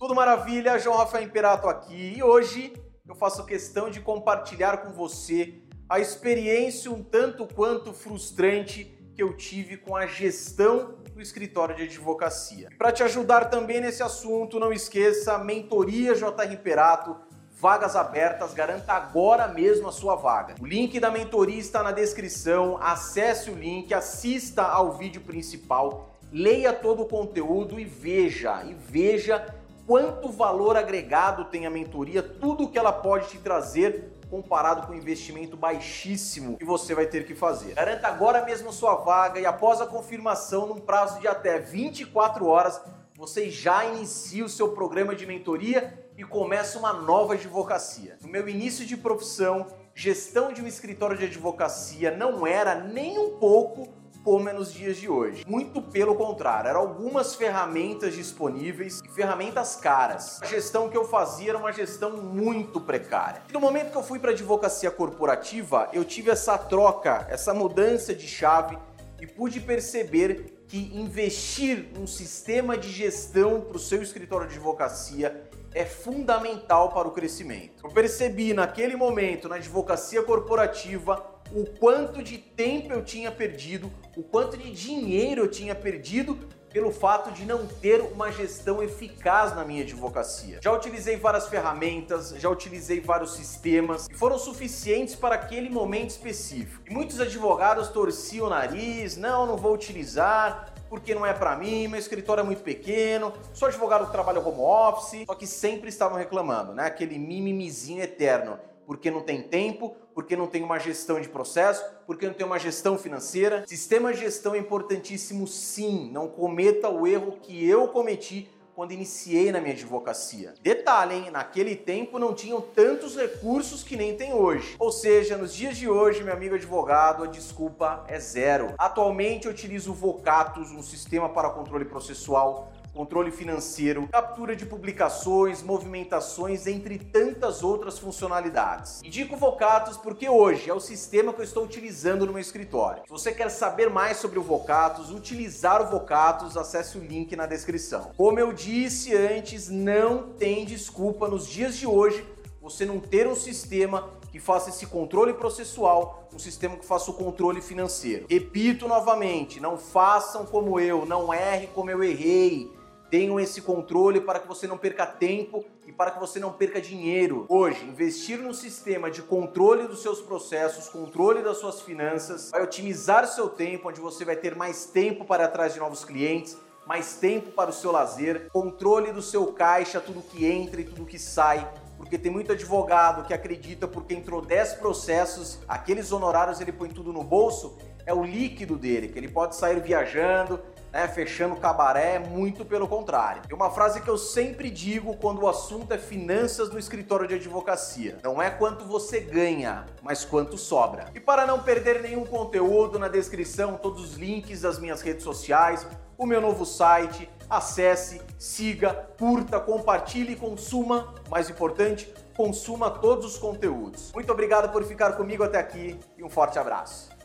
Tudo maravilha, João Rafael Imperato aqui e hoje eu faço questão de compartilhar com você a experiência um tanto quanto frustrante que eu tive com a gestão do escritório de advocacia. Para te ajudar também nesse assunto, não esqueça Mentoria JR Imperato, vagas abertas, garanta agora mesmo a sua vaga. O link da mentoria está na descrição, acesse o link, assista ao vídeo principal, leia todo o conteúdo e veja, e veja quanto valor agregado tem a mentoria, tudo que ela pode te trazer comparado com o investimento baixíssimo que você vai ter que fazer. Garanta agora mesmo sua vaga e após a confirmação, num prazo de até 24 horas, você já inicia o seu programa de mentoria e começa uma nova advocacia. No meu início de profissão, gestão de um escritório de advocacia não era nem um pouco como é nos dias de hoje. Muito pelo contrário, eram algumas ferramentas disponíveis e ferramentas caras. A gestão que eu fazia era uma gestão muito precária. E no momento que eu fui para advocacia corporativa, eu tive essa troca, essa mudança de chave e pude perceber que investir num sistema de gestão para o seu escritório de advocacia é fundamental para o crescimento. Eu percebi naquele momento na advocacia corporativa o quanto de tempo eu tinha perdido, o quanto de dinheiro eu tinha perdido pelo fato de não ter uma gestão eficaz na minha advocacia. Já utilizei várias ferramentas, já utilizei vários sistemas e foram suficientes para aquele momento específico. E muitos advogados torciam o nariz, não, não vou utilizar, porque não é para mim, meu escritório é muito pequeno, sou advogado que trabalha home office, só que sempre estavam reclamando, né? Aquele mimimizinho eterno porque não tem tempo, porque não tem uma gestão de processo, porque não tem uma gestão financeira. Sistema de gestão é importantíssimo sim, não cometa o erro que eu cometi quando iniciei na minha advocacia. Detalhe, hein? Naquele tempo não tinham tantos recursos que nem tem hoje. Ou seja, nos dias de hoje, meu amigo advogado, a desculpa é zero. Atualmente eu utilizo o Vocatus, um sistema para controle processual controle financeiro, captura de publicações, movimentações, entre tantas outras funcionalidades. Indico o Vocatus porque hoje é o sistema que eu estou utilizando no meu escritório. Se você quer saber mais sobre o Vocatus, utilizar o Vocatus, acesse o link na descrição. Como eu disse antes, não tem desculpa nos dias de hoje você não ter um sistema que faça esse controle processual, um sistema que faça o controle financeiro. Repito novamente, não façam como eu, não erre como eu errei tenham esse controle para que você não perca tempo e para que você não perca dinheiro. Hoje, investir num sistema de controle dos seus processos, controle das suas finanças, vai otimizar seu tempo, onde você vai ter mais tempo para atrás de novos clientes, mais tempo para o seu lazer, controle do seu caixa, tudo que entra e tudo que sai. Porque tem muito advogado que acredita porque entrou 10 processos, aqueles honorários ele põe tudo no bolso, é o líquido dele, que ele pode sair viajando, né, fechando cabaré, muito pelo contrário. E uma frase que eu sempre digo quando o assunto é finanças no escritório de advocacia: não é quanto você ganha, mas quanto sobra. E para não perder nenhum conteúdo, na descrição todos os links das minhas redes sociais, o meu novo site, acesse, siga, curta, compartilhe e consuma. Mais importante, consuma todos os conteúdos. Muito obrigado por ficar comigo até aqui e um forte abraço.